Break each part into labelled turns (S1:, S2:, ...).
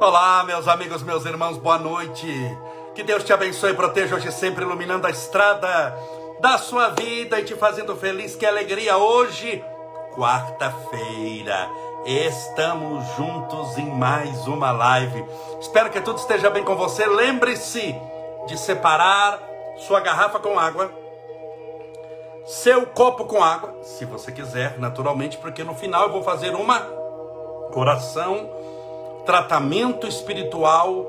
S1: Olá, meus amigos, meus irmãos, boa noite. Que Deus te abençoe e proteja hoje sempre, iluminando a estrada da sua vida e te fazendo feliz. Que alegria hoje, quarta-feira. Estamos juntos em mais uma live. Espero que tudo esteja bem com você. Lembre-se de separar sua garrafa com água, seu copo com água, se você quiser, naturalmente, porque no final eu vou fazer uma oração tratamento espiritual,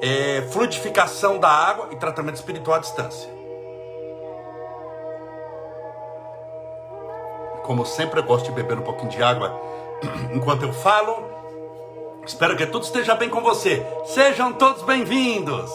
S1: é, fluidificação da água e tratamento espiritual à distância. Como sempre, eu gosto de beber um pouquinho de água enquanto eu falo. Espero que tudo esteja bem com você. Sejam todos bem-vindos.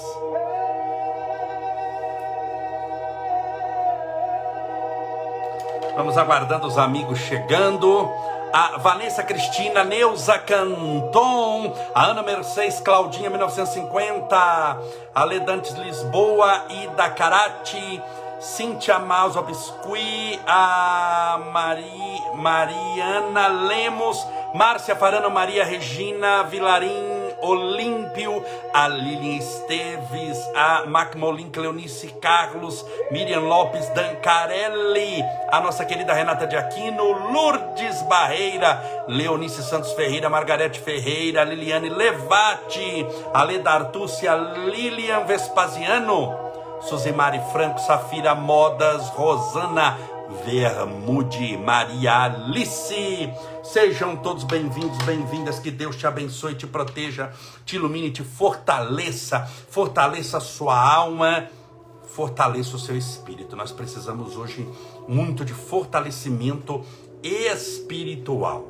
S1: Vamos aguardando os amigos chegando a Vanessa Cristina, Neuza Canton, a Ana Mercedes Claudinha 1950, a Ledantes Lisboa, Ida Carati, Cíntia Mauso Biscuit, a Mari, Mariana Lemos, Márcia Farano, Maria Regina Vilarim, Olímpio, a Lilian Esteves, a Macmolin Cleonice Carlos, Miriam Lopes Dancarelli, a nossa querida Renata de Aquino, Lourdes Barreira, Leonice Santos Ferreira, Margarete Ferreira, Liliane Levati, Aleda Artúcia, Lilian Vespasiano, Suzimari Franco, Safira Modas, Rosana Vermude, Maria Alice. Sejam todos bem-vindos, bem-vindas. Que Deus te abençoe, te proteja, te ilumine, te fortaleça, fortaleça a sua alma, fortaleça o seu espírito. Nós precisamos hoje muito de fortalecimento espiritual.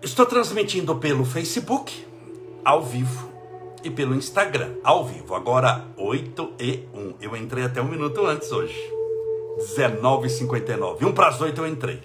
S1: Estou transmitindo pelo Facebook, ao vivo, e pelo Instagram, ao vivo. Agora, 8 e 1. Eu entrei até um minuto antes hoje. 19h59. 1 para as 8 eu entrei.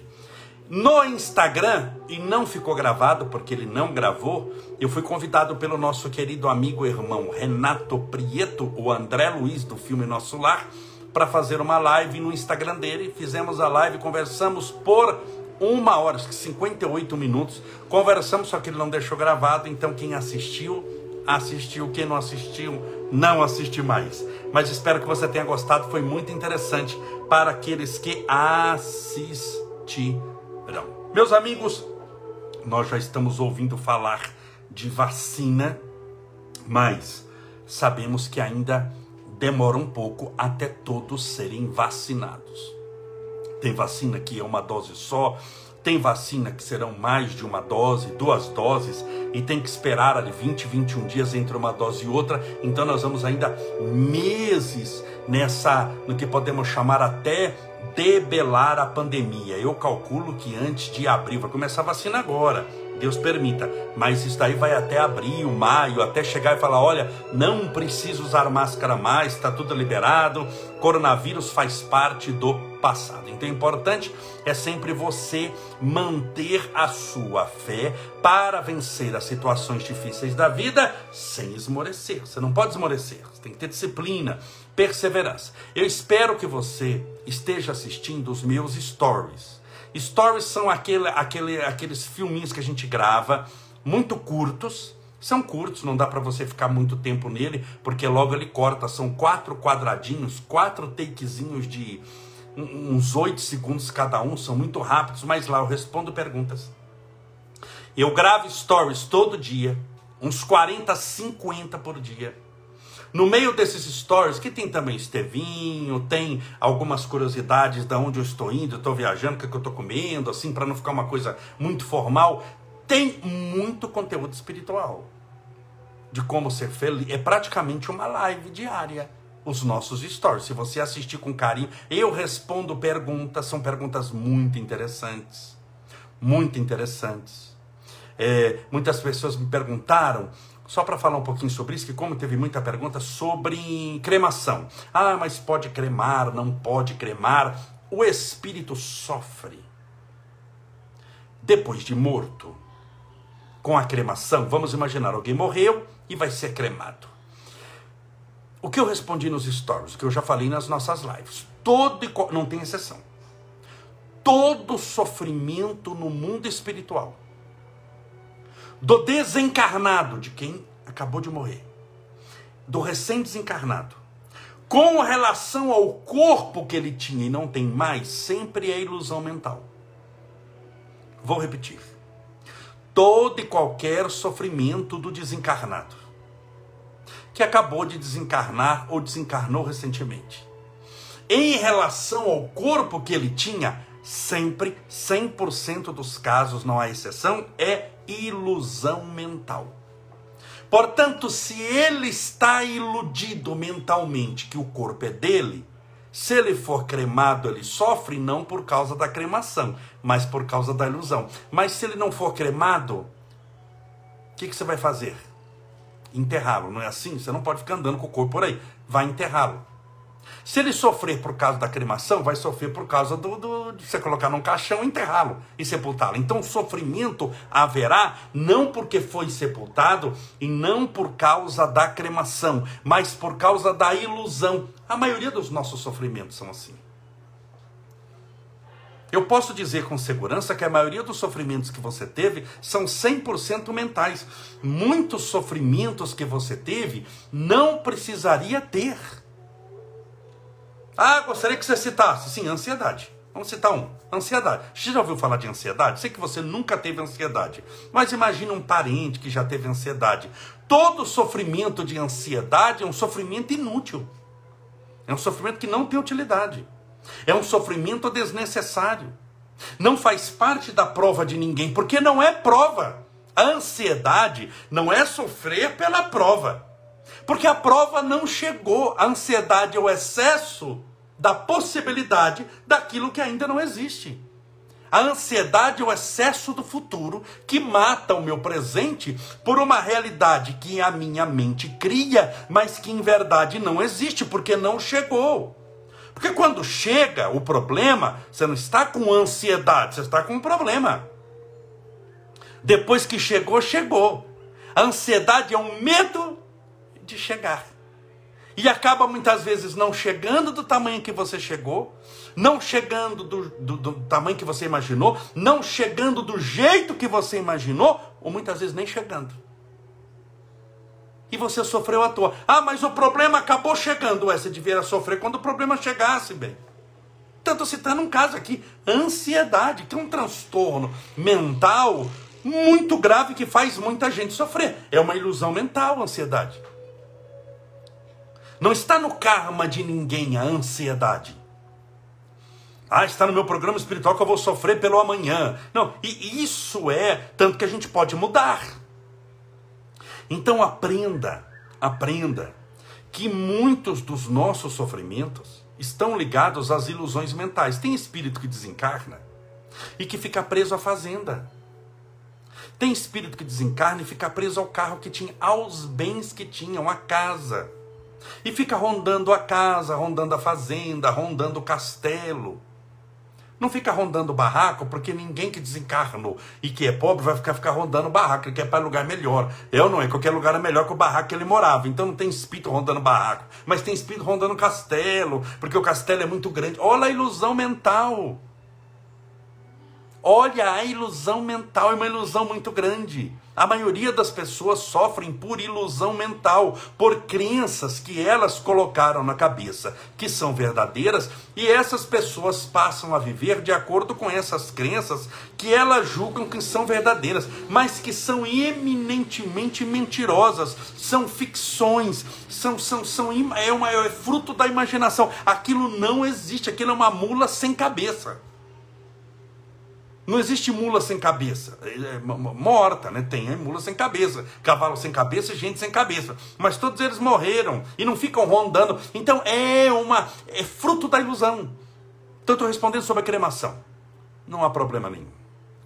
S1: No Instagram, e não ficou gravado porque ele não gravou, eu fui convidado pelo nosso querido amigo irmão Renato Prieto, o André Luiz do filme Nosso Lar, para fazer uma live no Instagram dele. Fizemos a live, conversamos por uma hora, 58 minutos. Conversamos, só que ele não deixou gravado, então quem assistiu assistiu, quem não assistiu, não assiste mais. Mas espero que você tenha gostado, foi muito interessante para aqueles que assistirão. Meus amigos, nós já estamos ouvindo falar de vacina, mas sabemos que ainda demora um pouco até todos serem vacinados. Tem vacina que é uma dose só, tem vacina que serão mais de uma dose, duas doses, e tem que esperar ali 20, 21 dias entre uma dose e outra. Então nós vamos ainda meses nessa, no que podemos chamar até debelar a pandemia. Eu calculo que antes de abril, vai começar a vacina agora. Deus permita, mas isso daí vai até abril, maio, até chegar e falar: olha, não precisa usar máscara mais, está tudo liberado, coronavírus faz parte do passado. Então, o importante é sempre você manter a sua fé para vencer as situações difíceis da vida sem esmorecer. Você não pode esmorecer, você tem que ter disciplina, perseverança. Eu espero que você esteja assistindo os meus stories Stories são aquele, aquele, aqueles filminhos que a gente grava, muito curtos. São curtos, não dá para você ficar muito tempo nele, porque logo ele corta. São quatro quadradinhos, quatro takezinhos de uns oito segundos cada um, são muito rápidos, mas lá eu respondo perguntas. Eu gravo stories todo dia, uns 40, 50 por dia. No meio desses stories, que tem também Estevinho, tem algumas curiosidades de onde eu estou indo, estou viajando, o que, é que eu estou comendo, assim, para não ficar uma coisa muito formal. Tem muito conteúdo espiritual. De como ser feliz. É praticamente uma live diária os nossos stories. Se você assistir com carinho, eu respondo perguntas, são perguntas muito interessantes. Muito interessantes. É, muitas pessoas me perguntaram só para falar um pouquinho sobre isso, que como teve muita pergunta sobre cremação. Ah, mas pode cremar, não pode cremar. O espírito sofre depois de morto. Com a cremação, vamos imaginar, alguém morreu e vai ser cremado. O que eu respondi nos stories, o que eu já falei nas nossas lives, todo não tem exceção. Todo sofrimento no mundo espiritual do desencarnado, de quem acabou de morrer, do recém-desencarnado, com relação ao corpo que ele tinha e não tem mais, sempre é ilusão mental. Vou repetir. Todo e qualquer sofrimento do desencarnado, que acabou de desencarnar ou desencarnou recentemente, em relação ao corpo que ele tinha, sempre, 100% dos casos, não há exceção, é ilusão mental. Portanto, se ele está iludido mentalmente que o corpo é dele, se ele for cremado, ele sofre não por causa da cremação, mas por causa da ilusão. Mas se ele não for cremado, o que, que você vai fazer? Enterrá-lo, não é assim? Você não pode ficar andando com o corpo por aí. Vai enterrá-lo. Se ele sofrer por causa da cremação, vai sofrer por causa do, do de você colocar num caixão, enterrá-lo e sepultá-lo. Então, sofrimento haverá não porque foi sepultado e não por causa da cremação, mas por causa da ilusão. A maioria dos nossos sofrimentos são assim. Eu posso dizer com segurança que a maioria dos sofrimentos que você teve são 100% mentais. Muitos sofrimentos que você teve não precisaria ter. Ah, gostaria que você citasse. Sim, ansiedade. Vamos citar um. Ansiedade. Você já ouviu falar de ansiedade? Sei que você nunca teve ansiedade. Mas imagine um parente que já teve ansiedade. Todo sofrimento de ansiedade é um sofrimento inútil. É um sofrimento que não tem utilidade. É um sofrimento desnecessário. Não faz parte da prova de ninguém, porque não é prova. A ansiedade não é sofrer pela prova. Porque a prova não chegou. A ansiedade é o excesso da possibilidade daquilo que ainda não existe. A ansiedade é o excesso do futuro que mata o meu presente por uma realidade que a minha mente cria, mas que em verdade não existe, porque não chegou. Porque quando chega o problema, você não está com ansiedade, você está com um problema. Depois que chegou, chegou. A ansiedade é um medo de chegar. E acaba muitas vezes não chegando do tamanho que você chegou, não chegando do, do, do, tamanho que você imaginou, não chegando do jeito que você imaginou, ou muitas vezes nem chegando. E você sofreu à toa. Ah, mas o problema acabou chegando. Ué, você devia sofrer quando o problema chegasse, bem. Tanto citando um caso aqui, ansiedade, que é um transtorno mental muito grave que faz muita gente sofrer. É uma ilusão mental, ansiedade. Não está no karma de ninguém a ansiedade. Ah, está no meu programa espiritual que eu vou sofrer pelo amanhã. Não, e isso é tanto que a gente pode mudar. Então aprenda, aprenda que muitos dos nossos sofrimentos estão ligados às ilusões mentais. Tem espírito que desencarna e que fica preso à fazenda. Tem espírito que desencarna e fica preso ao carro que tinha, aos bens que tinham, à casa. E fica rondando a casa, rondando a fazenda, rondando o castelo. Não fica rondando o barraco, porque ninguém que desencarnou e que é pobre vai ficar, ficar rondando o barraco, ele quer para lugar melhor. Eu não é, qualquer lugar é melhor que o barraco que ele morava. Então não tem espírito rondando barraco, mas tem espírito rondando castelo, porque o castelo é muito grande. Olha a ilusão mental. Olha a ilusão mental, é uma ilusão muito grande. A maioria das pessoas sofrem por ilusão mental, por crenças que elas colocaram na cabeça, que são verdadeiras, e essas pessoas passam a viver de acordo com essas crenças que elas julgam que são verdadeiras, mas que são eminentemente mentirosas, são ficções, são, são, são é, uma, é fruto da imaginação. Aquilo não existe, aquilo é uma mula sem cabeça. Não existe mula sem cabeça. É, é morta, né? Tem é, mula sem cabeça, cavalo sem cabeça gente sem cabeça. Mas todos eles morreram e não ficam rondando. Então é uma é fruto da ilusão. Então estou respondendo sobre a cremação. Não há problema nenhum.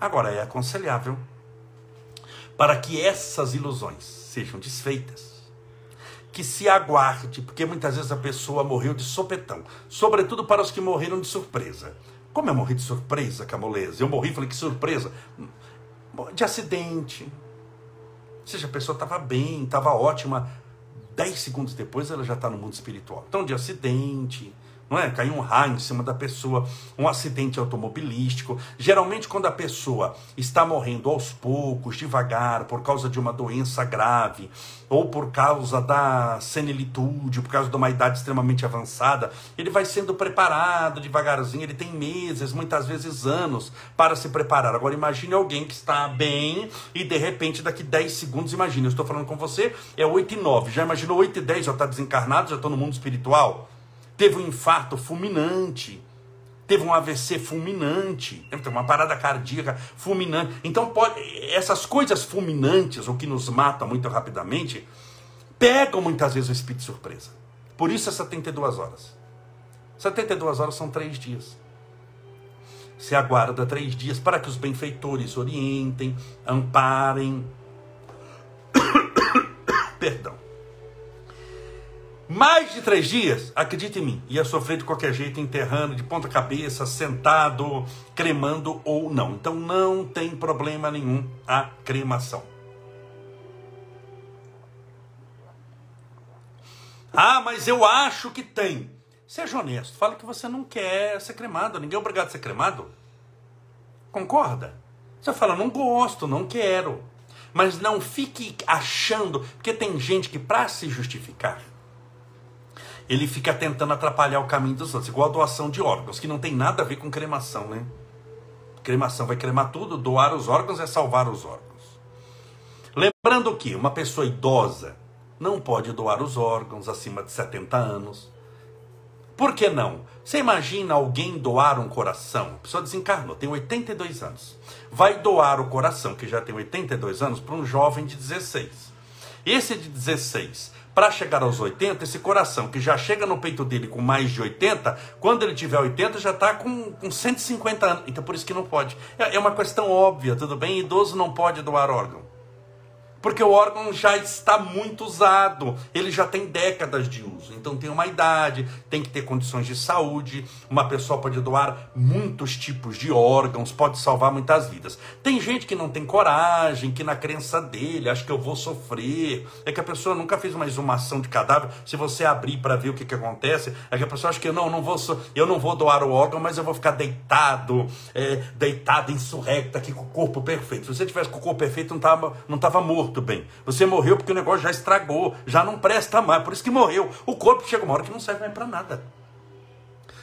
S1: Agora é aconselhável para que essas ilusões sejam desfeitas. Que se aguarde, porque muitas vezes a pessoa morreu de sopetão, sobretudo para os que morreram de surpresa. Como eu morri de surpresa, Camolese? Eu morri, falei que surpresa. De acidente. Ou seja, a pessoa estava bem, estava ótima. Dez segundos depois ela já está no mundo espiritual. Então, de acidente, não é? Caiu um raio em cima da pessoa, um acidente automobilístico. Geralmente, quando a pessoa está morrendo aos poucos, devagar, por causa de uma doença grave, ou por causa da senilitude, por causa de uma idade extremamente avançada, ele vai sendo preparado devagarzinho, ele tem meses, muitas vezes anos, para se preparar. Agora, imagine alguém que está bem e de repente, daqui 10 segundos, imagine, eu estou falando com você, é 8 e 9. Já imaginou 8 e 10, já está desencarnado, já estou no mundo espiritual? Teve um infarto fulminante, teve um AVC fulminante, teve uma parada cardíaca fulminante. Então, pode, essas coisas fulminantes, o que nos mata muito rapidamente, pegam muitas vezes o espírito de surpresa. Por isso é 72 horas. 72 horas são três dias. Se aguarda três dias para que os benfeitores orientem, amparem. Mais de três dias, acredite em mim, ia sofrer de qualquer jeito, enterrando de ponta cabeça, sentado, cremando ou não. Então não tem problema nenhum a cremação. Ah, mas eu acho que tem. Seja honesto, fala que você não quer ser cremado, ninguém é obrigado a ser cremado. Concorda? Você fala, não gosto, não quero. Mas não fique achando, porque tem gente que, para se justificar, ele fica tentando atrapalhar o caminho dos outros, igual a doação de órgãos, que não tem nada a ver com cremação, né? Cremação vai cremar tudo, doar os órgãos é salvar os órgãos. Lembrando que uma pessoa idosa não pode doar os órgãos acima de 70 anos. Por que não? Você imagina alguém doar um coração? A pessoa desencarnou, tem 82 anos. Vai doar o coração, que já tem 82 anos, para um jovem de 16. Esse de 16 para chegar aos 80, esse coração que já chega no peito dele com mais de 80, quando ele tiver 80 já está com, com 150 anos. Então por isso que não pode. É, é uma questão óbvia, tudo bem? Idoso não pode doar órgão. Porque o órgão já está muito usado, ele já tem décadas de uso. Então tem uma idade, tem que ter condições de saúde. Uma pessoa pode doar muitos tipos de órgãos, pode salvar muitas vidas. Tem gente que não tem coragem, que na crença dele acha que eu vou sofrer. É que a pessoa nunca fez uma exumação de cadáver. Se você abrir para ver o que, que acontece, é que a pessoa acha que não, não vou, eu não vou doar o órgão, mas eu vou ficar deitado, é, deitado, insurrecto aqui com o corpo perfeito. Se você tivesse com o corpo perfeito, não estava não tava morto morto, bem. Você morreu porque o negócio já estragou, já não presta mais, por isso que morreu. O corpo chega uma hora que não serve mais para nada.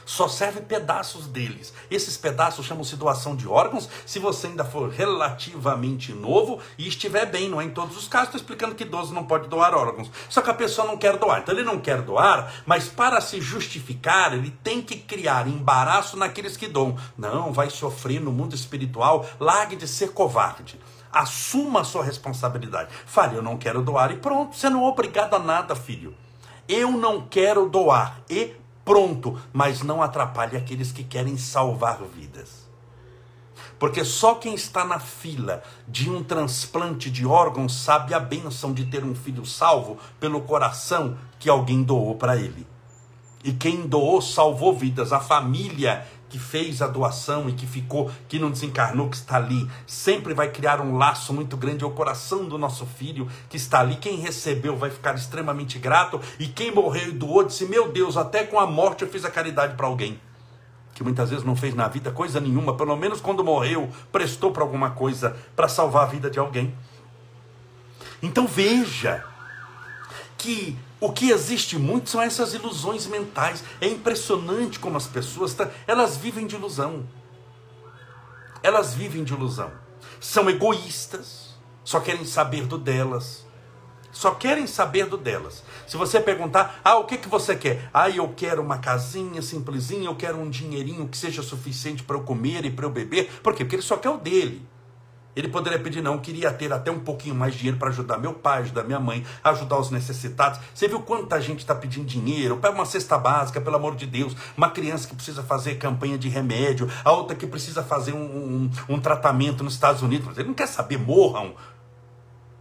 S1: Só serve pedaços deles. Esses pedaços chamam-se doação de órgãos. Se você ainda for relativamente novo e estiver bem, não é em todos os casos, estou explicando que idoso não pode doar órgãos. Só que a pessoa não quer doar. Então ele não quer doar, mas para se justificar, ele tem que criar embaraço naqueles que doam. Não, vai sofrer no mundo espiritual, largue de ser covarde. Assuma a sua responsabilidade. Fale, eu não quero doar e pronto. Você não é obrigado a nada, filho. Eu não quero doar e pronto. Mas não atrapalhe aqueles que querem salvar vidas. Porque só quem está na fila de um transplante de órgãos sabe a benção de ter um filho salvo pelo coração que alguém doou para ele. E quem doou salvou vidas. A família que fez a doação e que ficou, que não desencarnou, que está ali, sempre vai criar um laço muito grande ao coração do nosso filho que está ali. Quem recebeu vai ficar extremamente grato e quem morreu e doou disse: Meu Deus, até com a morte eu fiz a caridade para alguém. Que muitas vezes não fez na vida coisa nenhuma, pelo menos quando morreu, prestou para alguma coisa para salvar a vida de alguém. Então veja que o que existe muito são essas ilusões mentais. É impressionante como as pessoas, tá, elas vivem de ilusão. Elas vivem de ilusão. São egoístas, só querem saber do delas. Só querem saber do delas. Se você perguntar, ah, o que, que você quer? Ah, eu quero uma casinha simplesinha, eu quero um dinheirinho que seja suficiente para eu comer e para eu beber. Por quê? Porque ele só quer o dele. Ele poderia pedir, não, queria ter até um pouquinho mais de dinheiro para ajudar meu pai, ajudar minha mãe, ajudar os necessitados. Você viu quanta gente está pedindo dinheiro? Pega uma cesta básica, pelo amor de Deus. Uma criança que precisa fazer campanha de remédio, a outra que precisa fazer um, um, um tratamento nos Estados Unidos. Ele não quer saber, morram.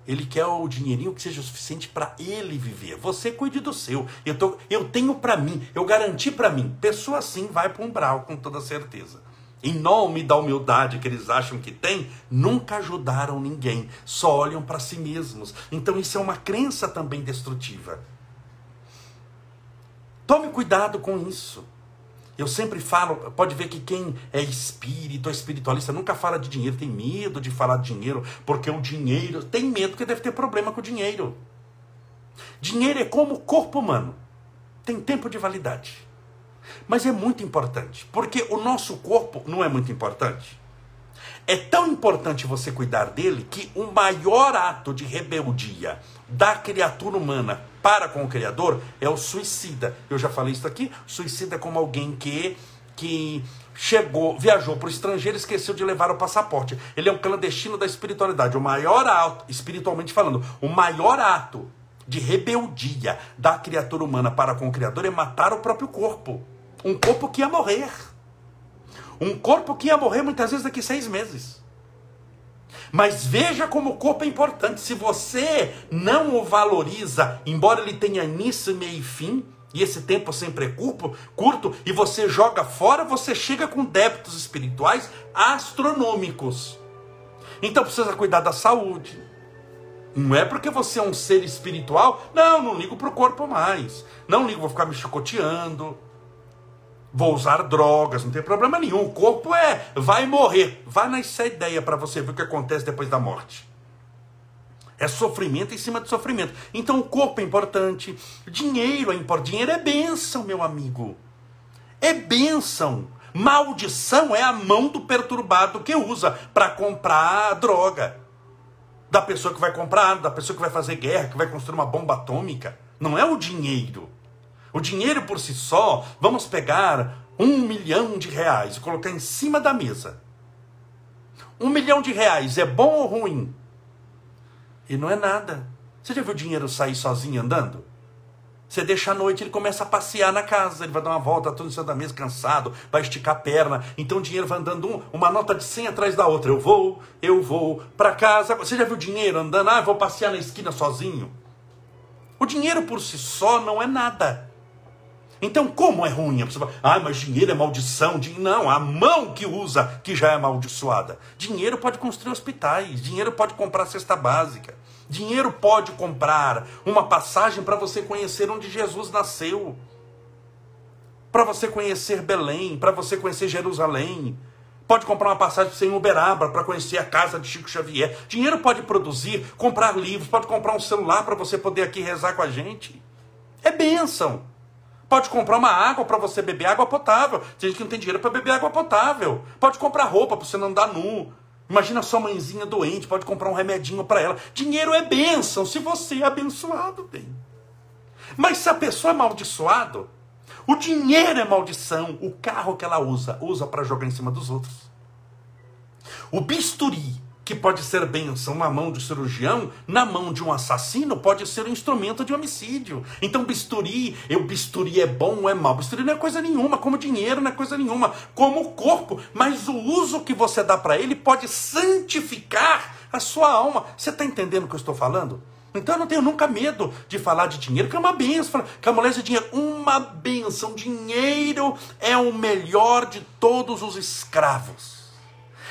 S1: Ele quer o dinheirinho que seja o suficiente para ele viver. Você cuide do seu. Eu, tô, eu tenho para mim, eu garanti para mim. Pessoa assim vai para um brau, com toda certeza em nome da humildade que eles acham que têm, nunca ajudaram ninguém, só olham para si mesmos. Então isso é uma crença também destrutiva. Tome cuidado com isso. Eu sempre falo, pode ver que quem é espírito, é espiritualista, nunca fala de dinheiro, tem medo de falar de dinheiro, porque o dinheiro, tem medo porque deve ter problema com o dinheiro. Dinheiro é como o corpo humano, tem tempo de validade. Mas é muito importante, porque o nosso corpo não é muito importante. É tão importante você cuidar dele que o maior ato de rebeldia da criatura humana para com o Criador é o suicida. Eu já falei isso aqui. Suicida é como alguém que, que chegou, viajou para o estrangeiro e esqueceu de levar o passaporte. Ele é um clandestino da espiritualidade. O maior ato, espiritualmente falando, o maior ato de rebeldia da criatura humana para com o Criador é matar o próprio corpo. Um corpo que ia morrer. Um corpo que ia morrer muitas vezes daqui seis meses. Mas veja como o corpo é importante. Se você não o valoriza, embora ele tenha início, meio e fim, e esse tempo sempre é curto, curto, e você joga fora, você chega com débitos espirituais astronômicos. Então precisa cuidar da saúde. Não é porque você é um ser espiritual, não, não ligo para o corpo mais. Não ligo, vou ficar me chicoteando vou usar drogas, não tem problema nenhum. O corpo é, vai morrer. Vai nessa ideia para você ver o que acontece depois da morte. É sofrimento em cima de sofrimento. Então o corpo é importante, dinheiro é importante. Dinheiro é bênção, meu amigo. É bênção. Maldição é a mão do perturbado que usa para comprar droga. Da pessoa que vai comprar, da pessoa que vai fazer guerra, que vai construir uma bomba atômica. Não é o dinheiro. O dinheiro por si só, vamos pegar um milhão de reais e colocar em cima da mesa. Um milhão de reais é bom ou ruim? E não é nada. Você já viu o dinheiro sair sozinho andando? Você deixa à noite, ele começa a passear na casa, ele vai dar uma volta, todo em cima da mesa, cansado, vai esticar a perna. Então o dinheiro vai andando um, uma nota de 100 atrás da outra. Eu vou, eu vou para casa. Você já viu o dinheiro andando? Ah, vou passear na esquina sozinho. O dinheiro por si só não é nada. Então, como é ruim? A pessoa fala, ah, mas dinheiro é maldição. Não, a mão que usa que já é amaldiçoada. Dinheiro pode construir hospitais, dinheiro pode comprar cesta básica, dinheiro pode comprar uma passagem para você conhecer onde Jesus nasceu, para você conhecer Belém, para você conhecer Jerusalém. Pode comprar uma passagem para você em Uberaba para conhecer a casa de Chico Xavier. Dinheiro pode produzir, comprar livros, pode comprar um celular para você poder aqui rezar com a gente. É bênção. Pode comprar uma água para você beber água potável. Tem gente que não tem dinheiro para beber água potável. Pode comprar roupa para você não andar nu. Imagina sua mãezinha doente, pode comprar um remedinho para ela. Dinheiro é bênção, se você é abençoado, bem. Mas se a pessoa é amaldiçoado, o dinheiro é maldição. O carro que ela usa, usa para jogar em cima dos outros. O bisturi que pode ser bênção na mão do cirurgião, na mão de um assassino, pode ser um instrumento de homicídio. Então, bisturi, eu bisturi é bom ou é mal? Bisturi não é coisa nenhuma, como dinheiro não é coisa nenhuma, como o corpo, mas o uso que você dá para ele pode santificar a sua alma. Você está entendendo o que eu estou falando? Então eu não tenho nunca medo de falar de dinheiro, que é uma benção. Que a mulher de dinheiro, uma benção. Dinheiro é o melhor de todos os escravos.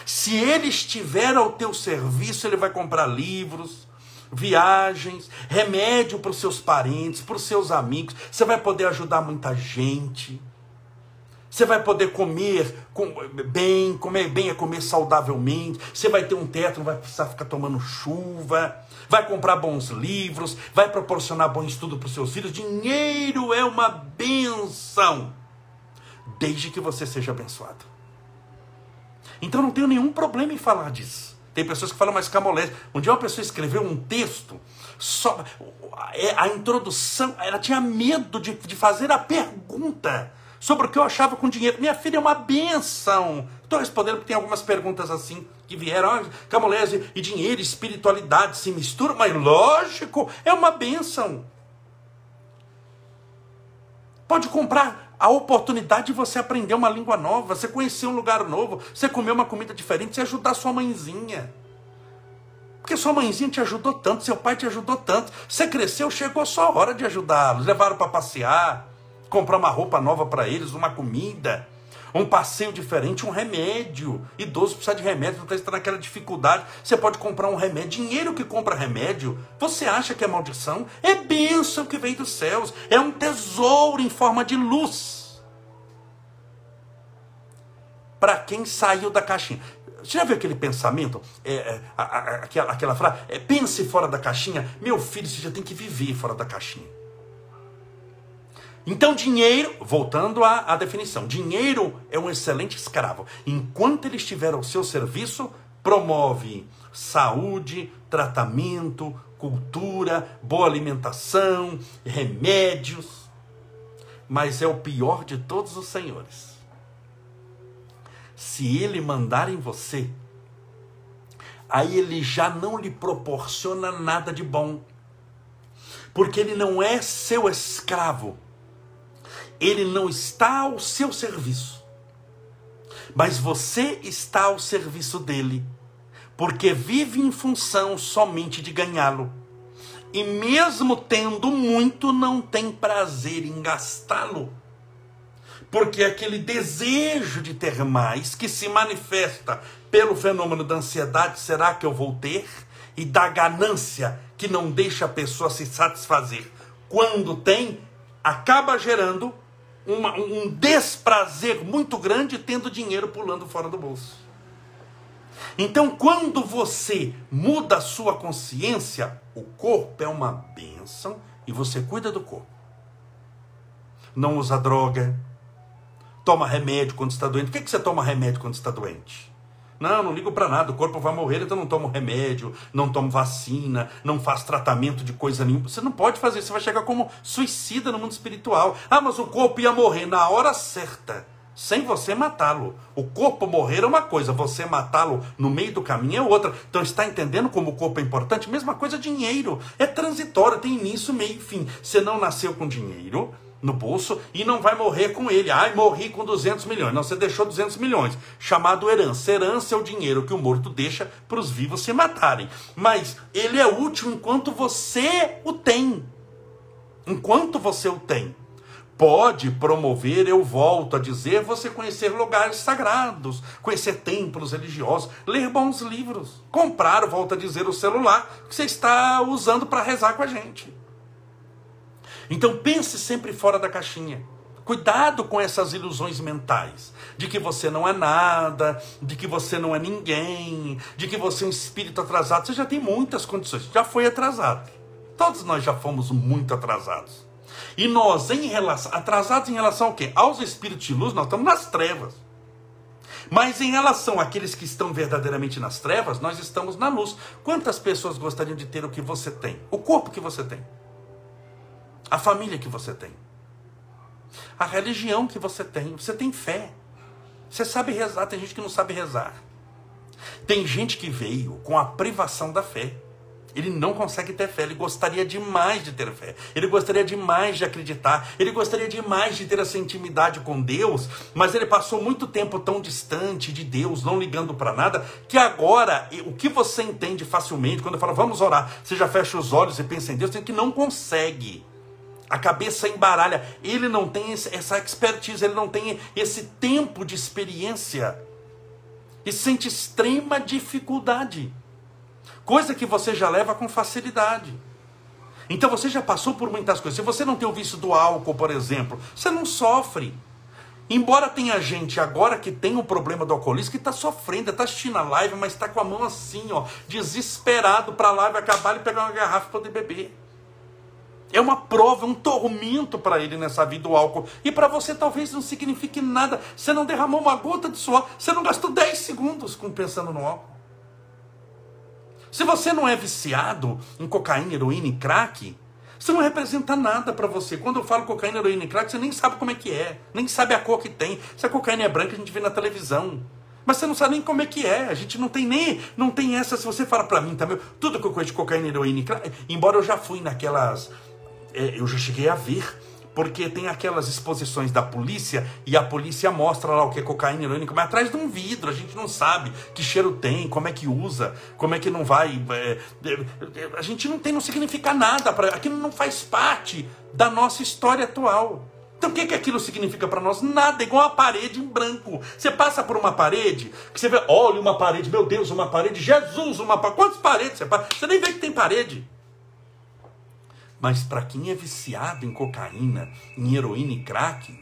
S1: Se ele estiver ao teu serviço, ele vai comprar livros, viagens, remédio para os seus parentes, para os seus amigos. Você vai poder ajudar muita gente. Você vai poder comer bem, comer bem é comer saudavelmente. Você vai ter um teto, não vai precisar ficar tomando chuva. Vai comprar bons livros, vai proporcionar bom estudo para os seus filhos. Dinheiro é uma benção, desde que você seja abençoado. Então não tenho nenhum problema em falar disso. Tem pessoas que falam, mas Camolés, um dia uma pessoa escreveu um texto, só, é, a introdução, ela tinha medo de, de fazer a pergunta sobre o que eu achava com dinheiro. Minha filha é uma benção. Estou respondendo porque tem algumas perguntas assim que vieram. Ah, Camolese e dinheiro, espiritualidade se misturam, mas lógico, é uma benção. Pode comprar a oportunidade de você aprender uma língua nova, você conhecer um lugar novo, você comer uma comida diferente, você ajudar sua mãezinha. Porque sua mãezinha te ajudou tanto, seu pai te ajudou tanto. Você cresceu, chegou a sua hora de ajudá-los. Levaram para passear, comprar uma roupa nova para eles, uma comida um passeio diferente, um remédio. Idoso precisa de remédio, porque está naquela dificuldade. Você pode comprar um remédio. Dinheiro que compra remédio, você acha que é maldição? É bênção que vem dos céus. É um tesouro em forma de luz. para quem saiu da caixinha. Você já viu aquele pensamento? É, é, a, a, aquela, aquela frase, é, pense fora da caixinha. Meu filho, você já tem que viver fora da caixinha. Então, dinheiro, voltando à, à definição, dinheiro é um excelente escravo. Enquanto ele estiver ao seu serviço, promove saúde, tratamento, cultura, boa alimentação, remédios. Mas é o pior de todos os senhores. Se ele mandar em você, aí ele já não lhe proporciona nada de bom. Porque ele não é seu escravo ele não está ao seu serviço, mas você está ao serviço dele, porque vive em função somente de ganhá-lo. E mesmo tendo muito, não tem prazer em gastá-lo. Porque aquele desejo de ter mais, que se manifesta pelo fenômeno da ansiedade, será que eu vou ter? E da ganância, que não deixa a pessoa se satisfazer quando tem, acaba gerando uma, um desprazer muito grande tendo dinheiro pulando fora do bolso. Então, quando você muda a sua consciência, o corpo é uma bênção e você cuida do corpo. Não usa droga, toma remédio quando está doente. Por que, que você toma remédio quando está doente? Não, não ligo para nada, o corpo vai morrer, então não tomo remédio, não tomo vacina, não faço tratamento de coisa nenhuma. Você não pode fazer, você vai chegar como suicida no mundo espiritual. Ah, mas o corpo ia morrer na hora certa, sem você matá-lo. O corpo morrer é uma coisa, você matá-lo no meio do caminho é outra. Então está entendendo como o corpo é importante? Mesma coisa dinheiro, é transitório, tem início, meio e fim. Você não nasceu com dinheiro, no bolso e não vai morrer com ele. Ai, morri com 200 milhões. Não, você deixou 200 milhões. Chamado herança. Herança é o dinheiro que o morto deixa para os vivos se matarem. Mas ele é útil enquanto você o tem. Enquanto você o tem. Pode promover, eu volto a dizer, você conhecer lugares sagrados, conhecer templos religiosos, ler bons livros, comprar, volto a dizer, o celular que você está usando para rezar com a gente. Então pense sempre fora da caixinha. Cuidado com essas ilusões mentais de que você não é nada, de que você não é ninguém, de que você é um espírito atrasado. Você já tem muitas condições, já foi atrasado. Todos nós já fomos muito atrasados. E nós, em relação, atrasados em relação ao quê? Aos espíritos de luz, nós estamos nas trevas. Mas em relação àqueles que estão verdadeiramente nas trevas, nós estamos na luz. Quantas pessoas gostariam de ter o que você tem? O corpo que você tem? A família que você tem, a religião que você tem. Você tem fé. Você sabe rezar, tem gente que não sabe rezar. Tem gente que veio com a privação da fé. Ele não consegue ter fé, ele gostaria demais de ter fé, ele gostaria demais de acreditar, ele gostaria demais de ter essa intimidade com Deus, mas ele passou muito tempo tão distante de Deus, não ligando para nada, que agora o que você entende facilmente, quando eu falo vamos orar, você já fecha os olhos e pensa em Deus, tem que não consegue a cabeça embaralha. Ele não tem essa expertise, ele não tem esse tempo de experiência. E sente extrema dificuldade. Coisa que você já leva com facilidade. Então você já passou por muitas coisas. Se você não tem o vício do álcool, por exemplo, você não sofre. Embora tenha gente agora que tem o problema do alcoolismo que está sofrendo, está assistindo a live, mas está com a mão assim, ó, desesperado para a live acabar e pegar uma garrafa para poder beber. É uma prova, um tormento para ele nessa vida o álcool. E para você talvez não signifique nada. Você não derramou uma gota de suor, você não gastou 10 segundos pensando no álcool. Se você não é viciado em cocaína, heroína e crack, você não representa nada para você. Quando eu falo cocaína, heroína e crack, você nem sabe como é que é, nem sabe a cor que tem. Se a cocaína é branca, a gente vê na televisão. Mas você não sabe nem como é que é. A gente não tem nem, não tem essa. Se você fala para mim também, tudo que eu conheço de cocaína, heroína e crack, embora eu já fui naquelas é, eu já cheguei a ver, porque tem aquelas exposições da polícia e a polícia mostra lá o que é cocaína heroína, mas atrás de um vidro, a gente não sabe que cheiro tem, como é que usa, como é que não vai. É, é, a gente não tem, não significa nada, pra, aquilo não faz parte da nossa história atual. Então o que, que aquilo significa para nós? Nada, igual uma parede em branco. Você passa por uma parede, que você vê, olha uma parede, meu Deus, uma parede, Jesus, uma parede. Quantas paredes você passa? Você nem vê que tem parede. Mas para quem é viciado em cocaína, em heroína e crack,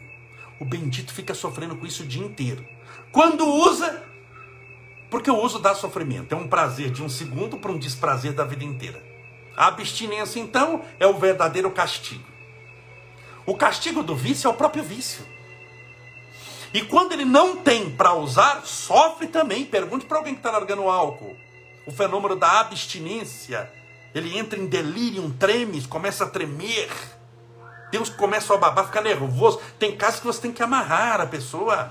S1: o bendito fica sofrendo com isso o dia inteiro. Quando usa, porque o uso dá sofrimento, é um prazer de um segundo para um desprazer da vida inteira. A abstinência, então, é o verdadeiro castigo. O castigo do vício é o próprio vício. E quando ele não tem para usar, sofre também. Pergunte para alguém que está largando álcool. O fenômeno da abstinência. Ele entra em delírio, treme, começa a tremer. Deus começa a babar, fica nervoso. Tem casos que você tem que amarrar a pessoa.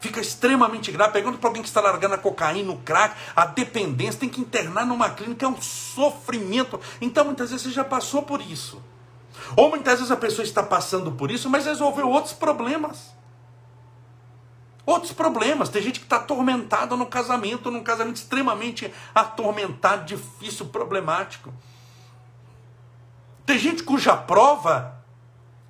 S1: Fica extremamente grave. Pergunta para alguém que está largando a cocaína, o crack, a dependência, tem que internar numa clínica, é um sofrimento. Então, muitas vezes você já passou por isso. Ou muitas vezes a pessoa está passando por isso, mas resolveu outros problemas. Outros problemas. Tem gente que está atormentada no casamento, num casamento extremamente atormentado, difícil, problemático. Tem gente cuja prova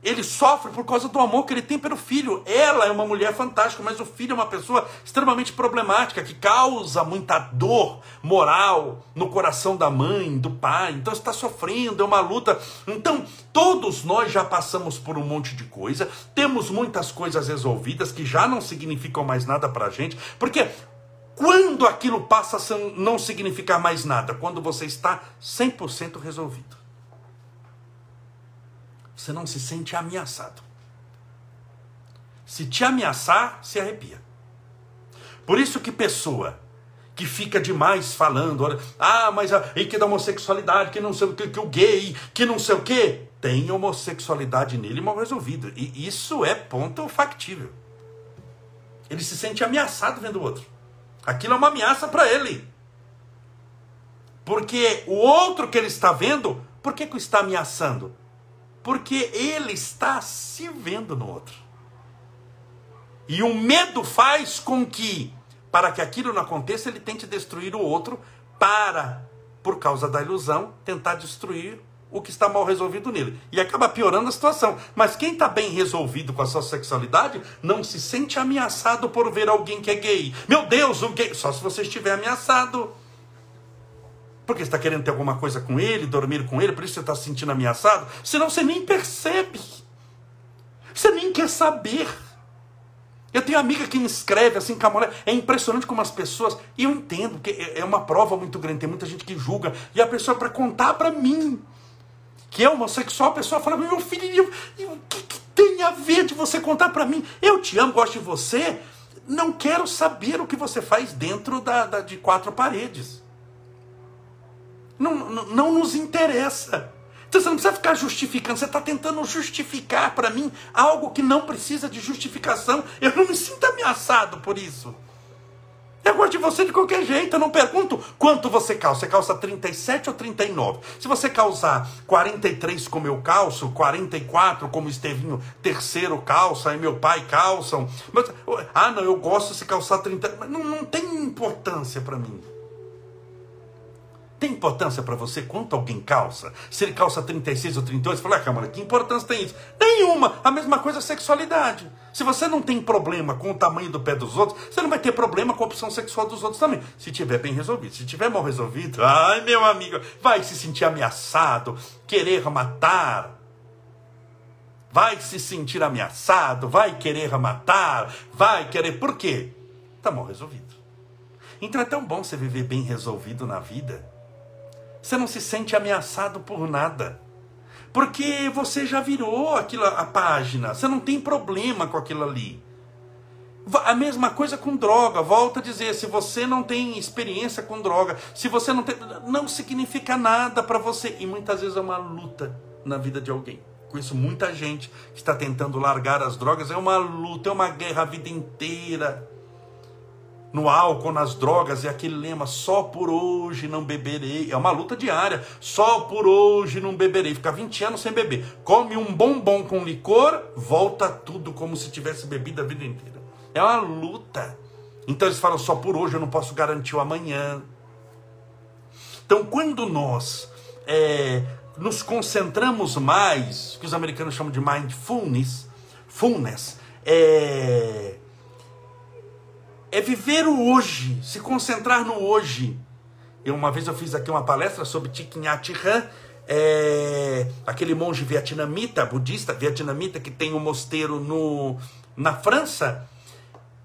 S1: ele sofre por causa do amor que ele tem pelo filho. Ela é uma mulher fantástica, mas o filho é uma pessoa extremamente problemática, que causa muita dor moral no coração da mãe, do pai. Então está sofrendo, é uma luta. Então, todos nós já passamos por um monte de coisa, temos muitas coisas resolvidas que já não significam mais nada para a gente, porque quando aquilo passa a não significar mais nada? Quando você está 100% resolvido você não se sente ameaçado. Se te ameaçar, se arrepia. Por isso que pessoa que fica demais falando, olha, ah, mas a, e que da homossexualidade, que não sei o que, que o gay, que não sei o que, tem homossexualidade nele mal resolvido. E isso é ponto factível. Ele se sente ameaçado vendo o outro. Aquilo é uma ameaça para ele. Porque o outro que ele está vendo, por que, que o está ameaçando? Porque ele está se vendo no outro. E o medo faz com que, para que aquilo não aconteça, ele tente destruir o outro para, por causa da ilusão, tentar destruir o que está mal resolvido nele. E acaba piorando a situação. Mas quem está bem resolvido com a sua sexualidade não se sente ameaçado por ver alguém que é gay. Meu Deus, o gay. Só se você estiver ameaçado. Porque está querendo ter alguma coisa com ele, dormir com ele, por isso você está se sentindo ameaçado. Senão você nem percebe. Você nem quer saber. Eu tenho amiga que me escreve assim com a mulher. É impressionante como as pessoas. E eu entendo, que é, é uma prova muito grande. Tem muita gente que julga. E a pessoa, para contar para mim que é homossexual, a pessoa fala: Meu filho, o que, que tem a ver de você contar para mim? Eu te amo, gosto de você. Não quero saber o que você faz dentro da, da de quatro paredes. Não, não, nos interessa. Então você não precisa ficar justificando, você está tentando justificar para mim algo que não precisa de justificação. Eu não me sinto ameaçado por isso. Eu gosto de você de qualquer jeito. Eu não pergunto quanto você calça. Você calça 37 ou 39? Se você calçar 43 como eu calço, 44 como Estevinho terceiro calça, e meu pai calçam. Mas, ah, não, eu gosto se calçar 30. Mas não, não tem importância para mim. Tem importância para você quanto alguém calça? Se ele calça 36 ou 38, você fala, ah, Câmara, que importância tem isso? Nenhuma. A mesma coisa a sexualidade. Se você não tem problema com o tamanho do pé dos outros, você não vai ter problema com a opção sexual dos outros também. Se tiver bem resolvido. Se tiver mal resolvido, ai meu amigo, vai se sentir ameaçado, querer matar. Vai se sentir ameaçado, vai querer matar, vai querer. Por quê? Está mal resolvido. Então é tão bom você viver bem resolvido na vida você não se sente ameaçado por nada. Porque você já virou aquilo, a página. Você não tem problema com aquilo ali. A mesma coisa com droga. Volto a dizer, se você não tem experiência com droga, se você não tem, não significa nada para você e muitas vezes é uma luta na vida de alguém. Conheço muita gente que está tentando largar as drogas, é uma luta, é uma guerra a vida inteira no álcool, nas drogas, e aquele lema, só por hoje não beberei. É uma luta diária, só por hoje não beberei. Fica 20 anos sem beber. Come um bombom com licor, volta tudo como se tivesse bebido a vida inteira. É uma luta. Então eles falam, só por hoje eu não posso garantir o amanhã. Então quando nós é, nos concentramos mais, que os americanos chamam de mindfulness, fullness, é, é viver o hoje, se concentrar no hoje. Eu, uma vez eu fiz aqui uma palestra sobre Thich Nhat Hanh, é, aquele monge vietnamita, budista vietnamita, que tem um mosteiro no, na França.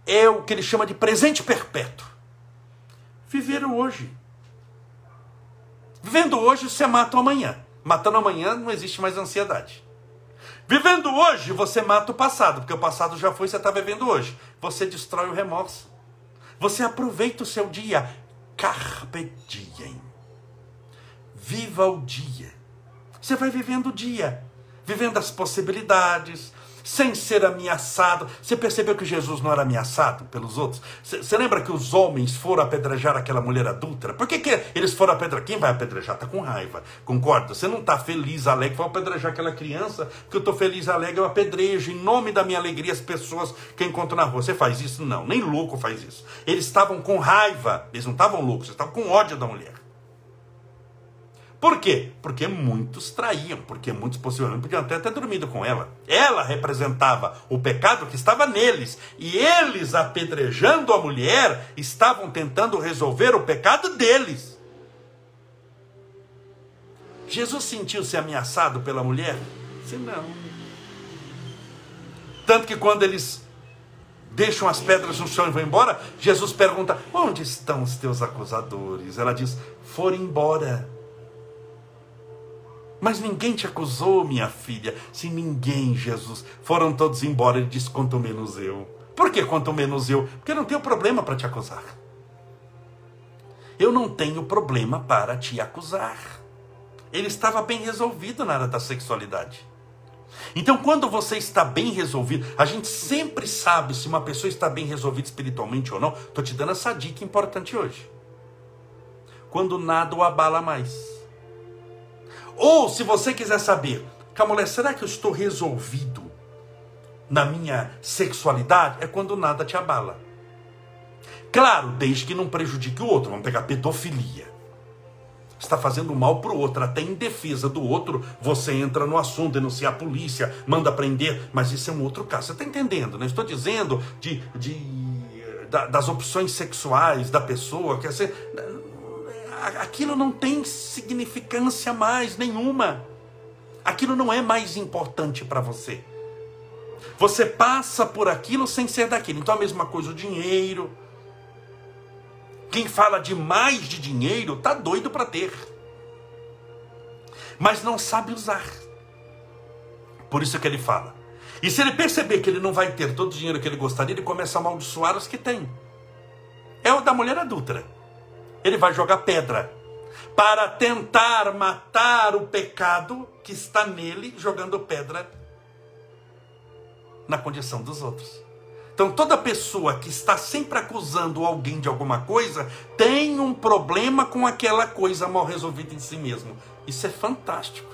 S1: é o que ele chama de presente perpétuo. Viver hoje. Vivendo hoje, você mata o amanhã. Matando amanhã, não existe mais ansiedade. Vivendo hoje, você mata o passado, porque o passado já foi, você está vivendo hoje. Você destrói o remorso. Você aproveita o seu dia. Carpe diem. Viva o dia. Você vai vivendo o dia, vivendo as possibilidades, sem ser ameaçado. Você percebeu que Jesus não era ameaçado pelos outros? Você lembra que os homens foram apedrejar aquela mulher adúltera? Por que, que eles foram apedrejar? Quem vai apedrejar está com raiva, concorda? Você não está feliz, alegre, vai apedrejar aquela criança, que eu estou feliz, alegre, eu apedrejo em nome da minha alegria as pessoas que eu encontro na rua. Você faz isso? Não, nem louco faz isso. Eles estavam com raiva, eles não estavam loucos, eles estavam com ódio da mulher. Por quê? Porque muitos traíam, porque muitos possivelmente podiam até ter dormido com ela. Ela representava o pecado que estava neles. E eles, apedrejando a mulher, estavam tentando resolver o pecado deles. Jesus sentiu-se ameaçado pela mulher? Sim, não. Tanto que quando eles deixam as pedras no chão e vão embora, Jesus pergunta: Onde estão os teus acusadores? Ela diz: Foram embora. Mas ninguém te acusou, minha filha. Se ninguém, Jesus, foram todos embora, ele diz: quanto menos eu. Por que quanto menos eu? Porque eu não tenho problema para te acusar. Eu não tenho problema para te acusar. Ele estava bem resolvido na área da sexualidade. Então, quando você está bem resolvido, a gente sempre sabe se uma pessoa está bem resolvida espiritualmente ou não. Estou te dando essa dica importante hoje. Quando nada o abala mais. Ou se você quiser saber, Camulé, será que eu estou resolvido na minha sexualidade? É quando nada te abala. Claro, desde que não prejudique o outro. Vamos pegar pedofilia. Está fazendo mal para o outro, até em defesa do outro, você entra no assunto, denuncia a polícia, manda prender, mas isso é um outro caso. Você está entendendo, né? Estou dizendo de, de, das opções sexuais da pessoa, quer ser aquilo não tem significância mais nenhuma. Aquilo não é mais importante para você. Você passa por aquilo sem ser daquilo. Então a mesma coisa o dinheiro. Quem fala demais de dinheiro tá doido para ter. Mas não sabe usar. Por isso que ele fala. E se ele perceber que ele não vai ter todo o dinheiro que ele gostaria, ele começa a amaldiçoar os que tem. É o da mulher adulta ele vai jogar pedra para tentar matar o pecado que está nele, jogando pedra na condição dos outros. Então, toda pessoa que está sempre acusando alguém de alguma coisa tem um problema com aquela coisa mal resolvida em si mesmo. Isso é fantástico.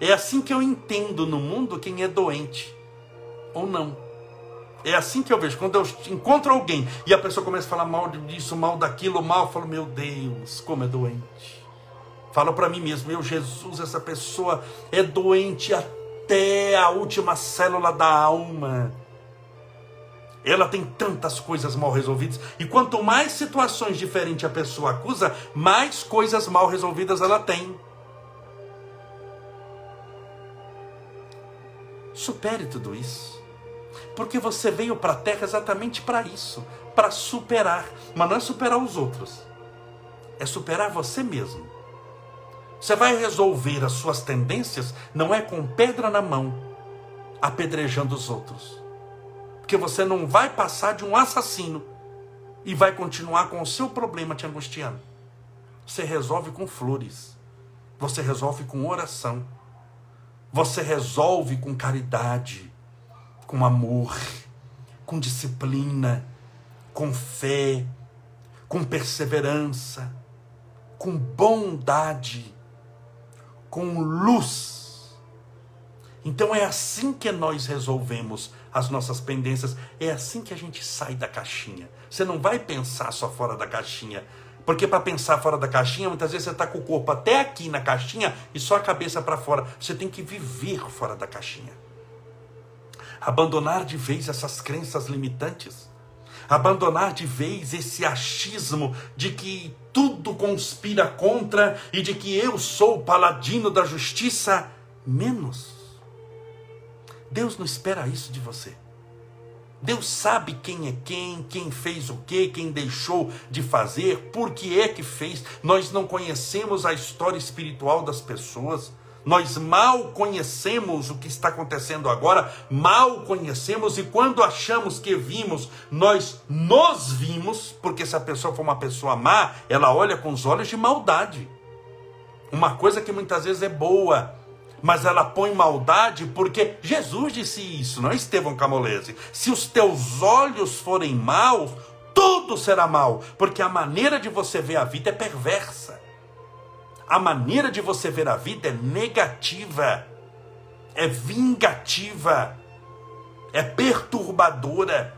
S1: É assim que eu entendo no mundo quem é doente ou não. É assim que eu vejo. Quando eu encontro alguém e a pessoa começa a falar mal disso, mal daquilo, mal, eu falo, meu Deus, como é doente. Falo para mim mesmo, meu Jesus, essa pessoa é doente até a última célula da alma. Ela tem tantas coisas mal resolvidas. E quanto mais situações diferentes a pessoa acusa, mais coisas mal resolvidas ela tem. Supere tudo isso. Porque você veio para a terra exatamente para isso, para superar, mas não é superar os outros. É superar você mesmo. Você vai resolver as suas tendências não é com pedra na mão, apedrejando os outros. Porque você não vai passar de um assassino e vai continuar com o seu problema te angustiando. Você resolve com flores. Você resolve com oração. Você resolve com caridade com amor, com disciplina, com fé, com perseverança, com bondade, com luz. Então é assim que nós resolvemos as nossas pendências, é assim que a gente sai da caixinha. Você não vai pensar só fora da caixinha, porque para pensar fora da caixinha, muitas vezes você está com o corpo até aqui na caixinha e só a cabeça para fora. Você tem que viver fora da caixinha abandonar de vez essas crenças limitantes, abandonar de vez esse achismo de que tudo conspira contra e de que eu sou o paladino da justiça, menos. Deus não espera isso de você. Deus sabe quem é quem, quem fez o que, quem deixou de fazer, por que é que fez. Nós não conhecemos a história espiritual das pessoas. Nós mal conhecemos o que está acontecendo agora, mal conhecemos, e quando achamos que vimos, nós nos vimos, porque se a pessoa for uma pessoa má, ela olha com os olhos de maldade. Uma coisa que muitas vezes é boa, mas ela põe maldade porque Jesus disse isso, não é Estevão Camolese. Se os teus olhos forem maus, tudo será mal, porque a maneira de você ver a vida é perversa. A maneira de você ver a vida é negativa, é vingativa, é perturbadora.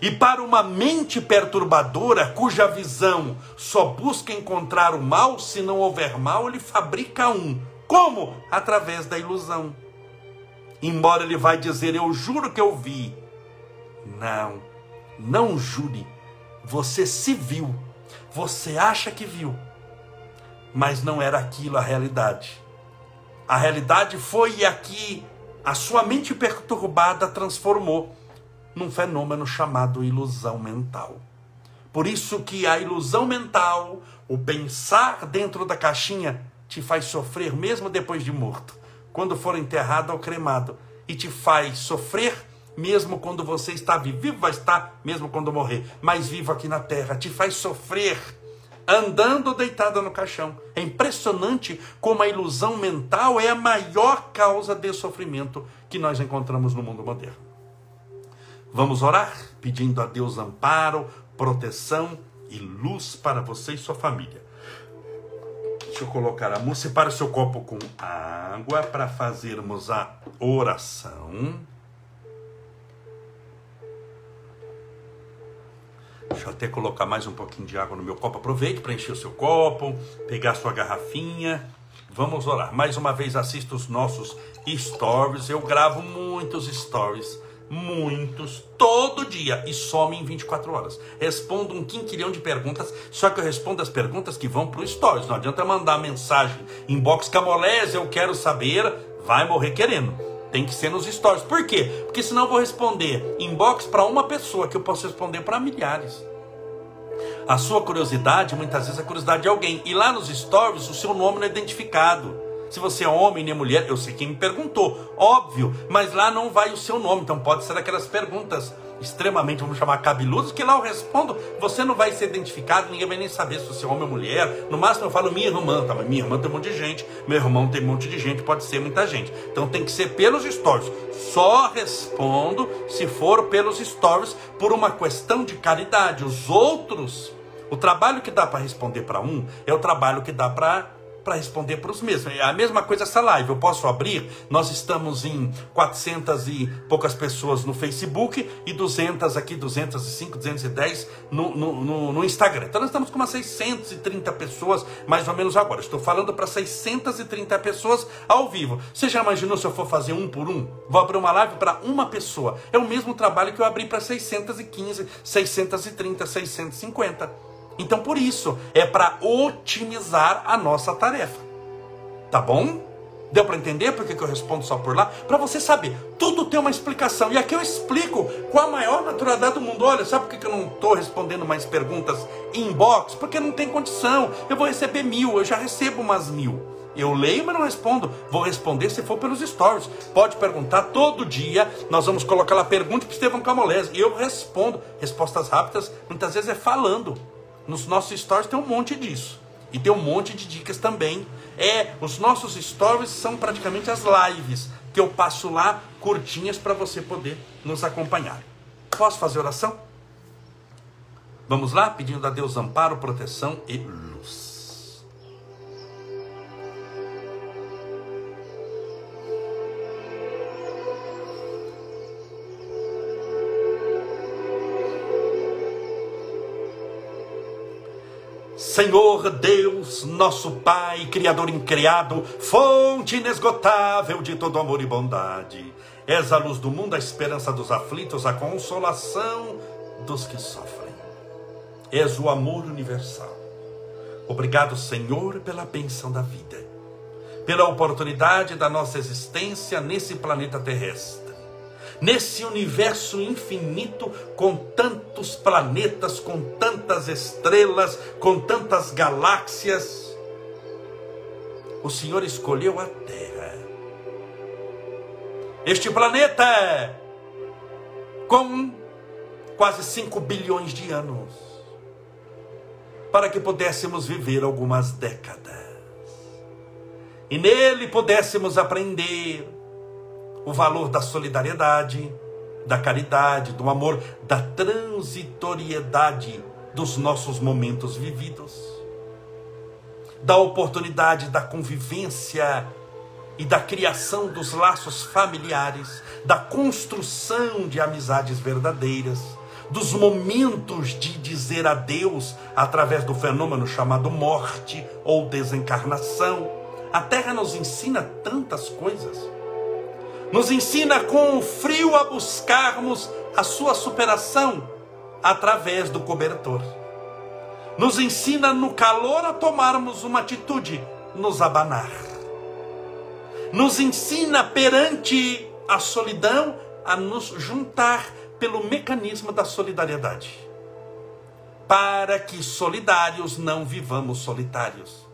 S1: E para uma mente perturbadora, cuja visão só busca encontrar o mal, se não houver mal, ele fabrica um como? Através da ilusão. Embora ele vai dizer, eu juro que eu vi. Não, não jure. Você se viu. Você acha que viu. Mas não era aquilo a realidade. A realidade foi aqui a sua mente perturbada transformou num fenômeno chamado ilusão mental. Por isso que a ilusão mental, o pensar dentro da caixinha, te faz sofrer mesmo depois de morto, quando for enterrado ou cremado, e te faz sofrer mesmo quando você está vivo. Vivo vai estar mesmo quando morrer, mas vivo aqui na terra, te faz sofrer andando deitada no caixão. É impressionante como a ilusão mental é a maior causa de sofrimento que nós encontramos no mundo moderno. Vamos orar pedindo a Deus amparo, proteção e luz para você e sua família. Deixa eu colocar a música. Separe seu copo com água para fazermos a oração. Deixa eu até colocar mais um pouquinho de água no meu copo. Aproveite para encher o seu copo, pegar a sua garrafinha. Vamos orar. Mais uma vez assista os nossos stories. Eu gravo muitos stories muitos, todo dia, e some em 24 horas. Respondo um quinquilhão de perguntas, só que eu respondo as perguntas que vão para Stories. Não adianta mandar mensagem, inbox Camolés, eu quero saber, vai morrer querendo. Tem que ser nos stories. Por quê? Porque senão eu vou responder inbox para uma pessoa, que eu posso responder para milhares. A sua curiosidade, muitas vezes, é a curiosidade de alguém. E lá nos stories, o seu nome não é identificado se você é homem nem mulher, eu sei quem me perguntou, óbvio, mas lá não vai o seu nome, então pode ser aquelas perguntas extremamente, vamos chamar cabeludas, que lá eu respondo, você não vai ser identificado, ninguém vai nem saber se você é homem ou mulher, no máximo eu falo minha irmã, tá, mas minha irmã tem um monte de gente, meu irmão tem um monte de gente, pode ser muita gente, então tem que ser pelos stories, só respondo se for pelos stories, por uma questão de caridade, os outros, o trabalho que dá para responder para um, é o trabalho que dá para para responder para os mesmos. É a mesma coisa essa live. Eu posso abrir, nós estamos em 400 e poucas pessoas no Facebook e 200 aqui, 205, 210 no, no, no, no Instagram. Então nós estamos com umas 630 pessoas, mais ou menos agora. Estou falando para 630 pessoas ao vivo. Você já imaginou se eu for fazer um por um? Vou abrir uma live para uma pessoa. É o mesmo trabalho que eu abri para 615, 630, 650. Então, por isso, é para otimizar a nossa tarefa. Tá bom? Deu para entender por que eu respondo só por lá? Para você saber, tudo tem uma explicação. E aqui eu explico com a maior naturalidade do mundo. Olha, sabe por que eu não estou respondendo mais perguntas inbox? Porque não tem condição. Eu vou receber mil, eu já recebo umas mil. Eu leio, mas não respondo. Vou responder se for pelos stories. Pode perguntar todo dia. Nós vamos colocar lá pergunta para Estevão Camolese. E eu respondo. Respostas rápidas, muitas vezes é falando. Nos nossos stories tem um monte disso. E tem um monte de dicas também. É, os nossos stories são praticamente as lives que eu passo lá curtinhas para você poder nos acompanhar. Posso fazer oração? Vamos lá, pedindo a Deus amparo, proteção e luz. Senhor Deus, nosso Pai, Criador incriado, fonte inesgotável de todo amor e bondade. És a luz do mundo, a esperança dos aflitos, a consolação dos que sofrem. És o amor universal. Obrigado, Senhor, pela bênção da vida, pela oportunidade da nossa existência nesse planeta terrestre nesse universo infinito, com tantos planetas, com tantas estrelas, com tantas galáxias, o Senhor escolheu a Terra. Este planeta, com quase 5 bilhões de anos, para que pudéssemos viver algumas décadas. E nele pudéssemos aprender o valor da solidariedade, da caridade, do amor, da transitoriedade dos nossos momentos vividos, da oportunidade da convivência e da criação dos laços familiares, da construção de amizades verdadeiras, dos momentos de dizer adeus através do fenômeno chamado morte ou desencarnação. A Terra nos ensina tantas coisas nos ensina com o frio a buscarmos a sua superação através do cobertor. Nos ensina no calor a tomarmos uma atitude, nos abanar. Nos ensina perante a solidão a nos juntar pelo mecanismo da solidariedade. Para que solidários não vivamos solitários.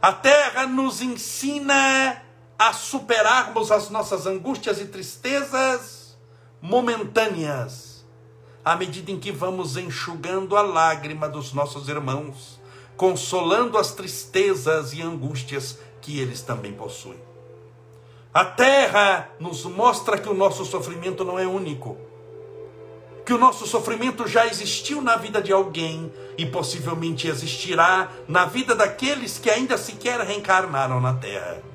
S1: A terra nos ensina a superarmos as nossas angústias e tristezas momentâneas, à medida em que vamos enxugando a lágrima dos nossos irmãos, consolando as tristezas e angústias que eles também possuem. A terra nos mostra que o nosso sofrimento não é único, que o nosso sofrimento já existiu na vida de alguém e possivelmente existirá na vida daqueles que ainda sequer reencarnaram na terra.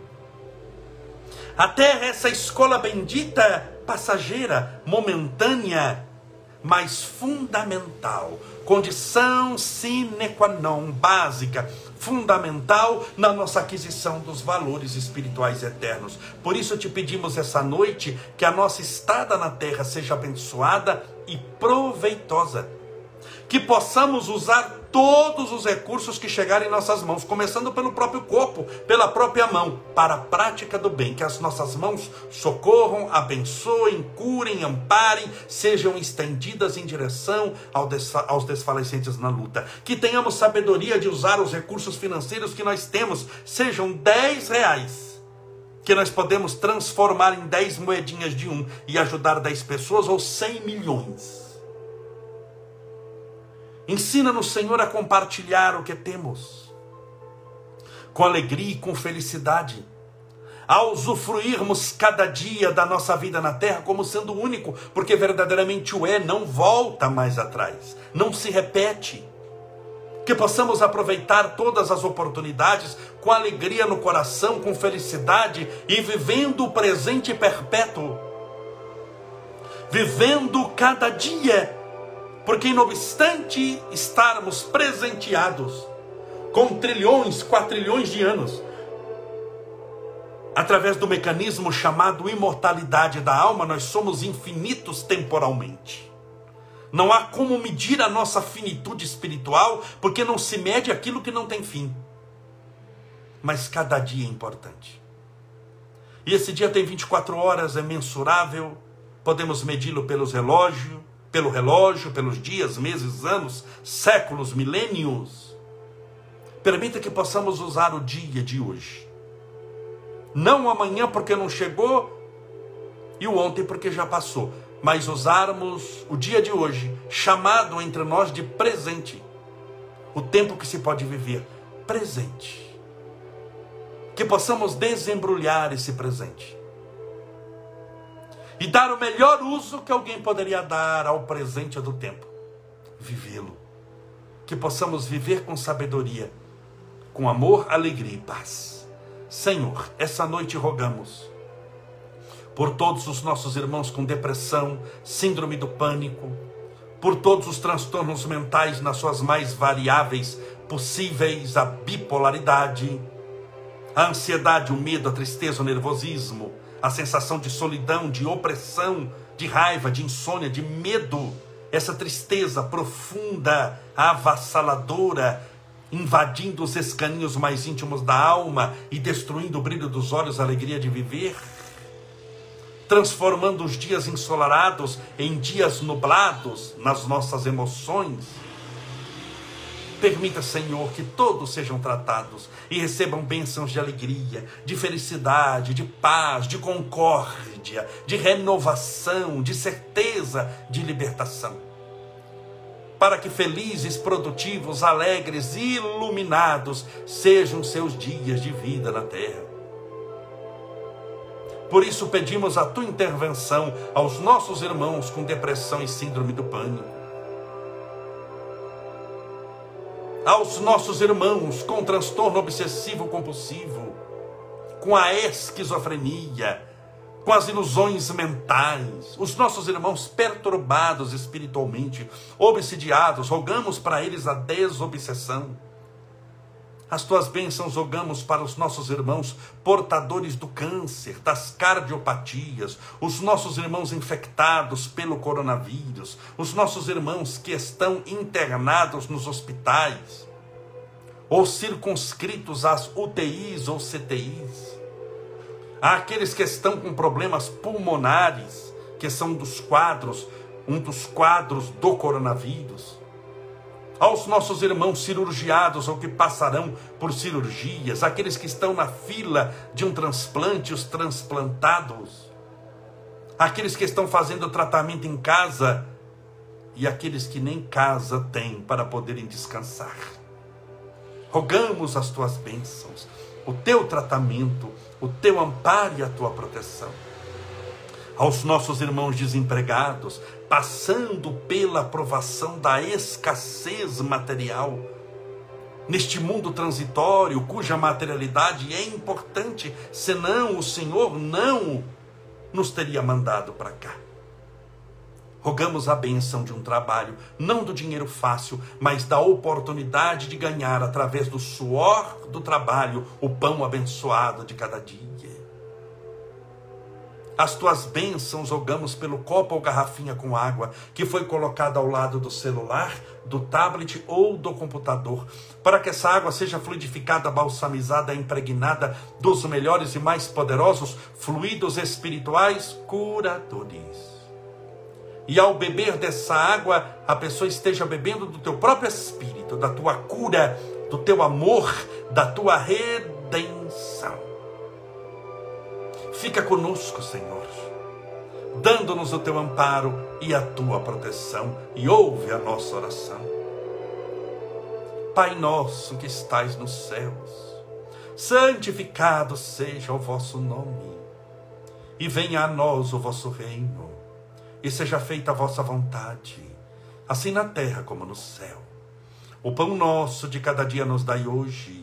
S1: A terra é essa escola bendita, passageira, momentânea, mas fundamental, condição sine qua non, básica, fundamental na nossa aquisição dos valores espirituais eternos. Por isso te pedimos essa noite que a nossa estada na terra seja abençoada e proveitosa. Que possamos usar todos os recursos que chegarem em nossas mãos, começando pelo próprio corpo, pela própria mão, para a prática do bem. Que as nossas mãos socorram, abençoem, curem, amparem, sejam estendidas em direção aos desfalecentes na luta. Que tenhamos sabedoria de usar os recursos financeiros que nós temos, sejam 10 reais que nós podemos transformar em 10 moedinhas de um e ajudar 10 pessoas ou 100 milhões. Ensina-nos, Senhor, a compartilhar o que temos, com alegria e com felicidade, a usufruirmos cada dia da nossa vida na terra como sendo único, porque verdadeiramente o é, não volta mais atrás, não se repete. Que possamos aproveitar todas as oportunidades com alegria no coração, com felicidade e vivendo o presente perpétuo, vivendo cada dia porque, não obstante estarmos presenteados com trilhões, quatrilhões de anos, através do mecanismo chamado imortalidade da alma, nós somos infinitos temporalmente. Não há como medir a nossa finitude espiritual, porque não se mede aquilo que não tem fim. Mas cada dia é importante. E esse dia tem 24 horas, é mensurável, podemos medi-lo pelos relógios, pelo relógio, pelos dias, meses, anos, séculos, milênios. Permita que possamos usar o dia de hoje. Não amanhã porque não chegou e o ontem porque já passou, mas usarmos o dia de hoje, chamado entre nós de presente. O tempo que se pode viver presente. Que possamos desembrulhar esse presente e dar o melhor uso que alguém poderia dar ao presente do tempo vivê-lo. Que possamos viver com sabedoria, com amor, alegria e paz. Senhor, essa noite rogamos por todos os nossos irmãos com depressão, síndrome do pânico, por todos os transtornos mentais nas suas mais variáveis possíveis, a bipolaridade, a ansiedade, o medo, a tristeza, o nervosismo, a sensação de solidão, de opressão, de raiva, de insônia, de medo, essa tristeza profunda, avassaladora, invadindo os escaninhos mais íntimos da alma e destruindo o brilho dos olhos, a alegria de viver. transformando os dias ensolarados em dias nublados nas nossas emoções. Permita, Senhor, que todos sejam tratados e recebam bênçãos de alegria, de felicidade, de paz, de concórdia, de renovação, de certeza, de libertação. Para que felizes, produtivos, alegres e iluminados sejam seus dias de vida na terra. Por isso pedimos a tua intervenção aos nossos irmãos com depressão e síndrome do pânico aos nossos irmãos com transtorno obsessivo compulsivo, com a esquizofrenia, com as ilusões mentais, os nossos irmãos perturbados espiritualmente, obsidiados, rogamos para eles a desobsessão. As tuas bênçãos rogamos para os nossos irmãos portadores do câncer, das cardiopatias, os nossos irmãos infectados pelo coronavírus, os nossos irmãos que estão internados nos hospitais, ou circunscritos às UTIs ou CTIs, aqueles que estão com problemas pulmonares, que são dos quadros, um dos quadros do coronavírus aos nossos irmãos cirurgiados ou que passarão por cirurgias, aqueles que estão na fila de um transplante, os transplantados, aqueles que estão fazendo tratamento em casa e aqueles que nem casa têm para poderem descansar. Rogamos as tuas bênçãos, o teu tratamento, o teu amparo e a tua proteção. Aos nossos irmãos desempregados, passando pela provação da escassez material, neste mundo transitório, cuja materialidade é importante, senão o Senhor não nos teria mandado para cá. Rogamos a benção de um trabalho, não do dinheiro fácil, mas da oportunidade de ganhar, através do suor do trabalho, o pão abençoado de cada dia. As tuas bênçãos rogamos pelo copo ou garrafinha com água que foi colocada ao lado do celular, do tablet ou do computador, para que essa água seja fluidificada, balsamizada, impregnada dos melhores e mais poderosos fluidos espirituais curadores. E ao beber dessa água, a pessoa esteja bebendo do teu próprio espírito, da tua cura, do teu amor, da tua redenção. Fica conosco, Senhor, dando-nos o teu amparo e a tua proteção, e ouve a nossa oração. Pai nosso que estais nos céus, santificado seja o vosso nome, e venha a nós o vosso reino, e seja feita a vossa vontade, assim na terra como no céu. O pão nosso de cada dia nos dai hoje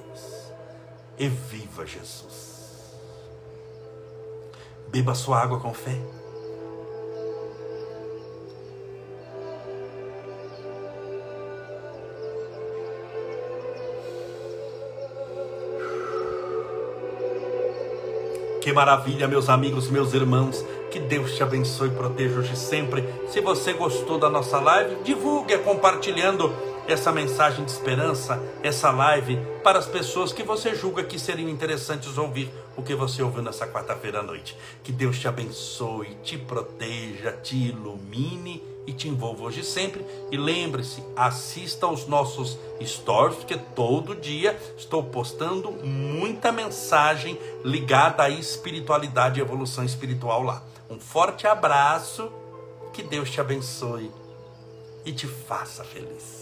S1: e viva Jesus. Beba sua água com fé. Que maravilha, meus amigos, meus irmãos. Que Deus te abençoe e proteja hoje sempre. Se você gostou da nossa live, divulgue compartilhando essa mensagem de esperança, essa live, para as pessoas que você julga que seriam interessantes ouvir o que você ouviu nessa quarta-feira à noite. Que Deus te abençoe, te proteja, te ilumine e te envolva hoje e sempre. E lembre-se, assista aos nossos stories, porque todo dia estou postando muita mensagem ligada à espiritualidade e evolução espiritual lá. Um forte abraço, que Deus te abençoe e te faça feliz.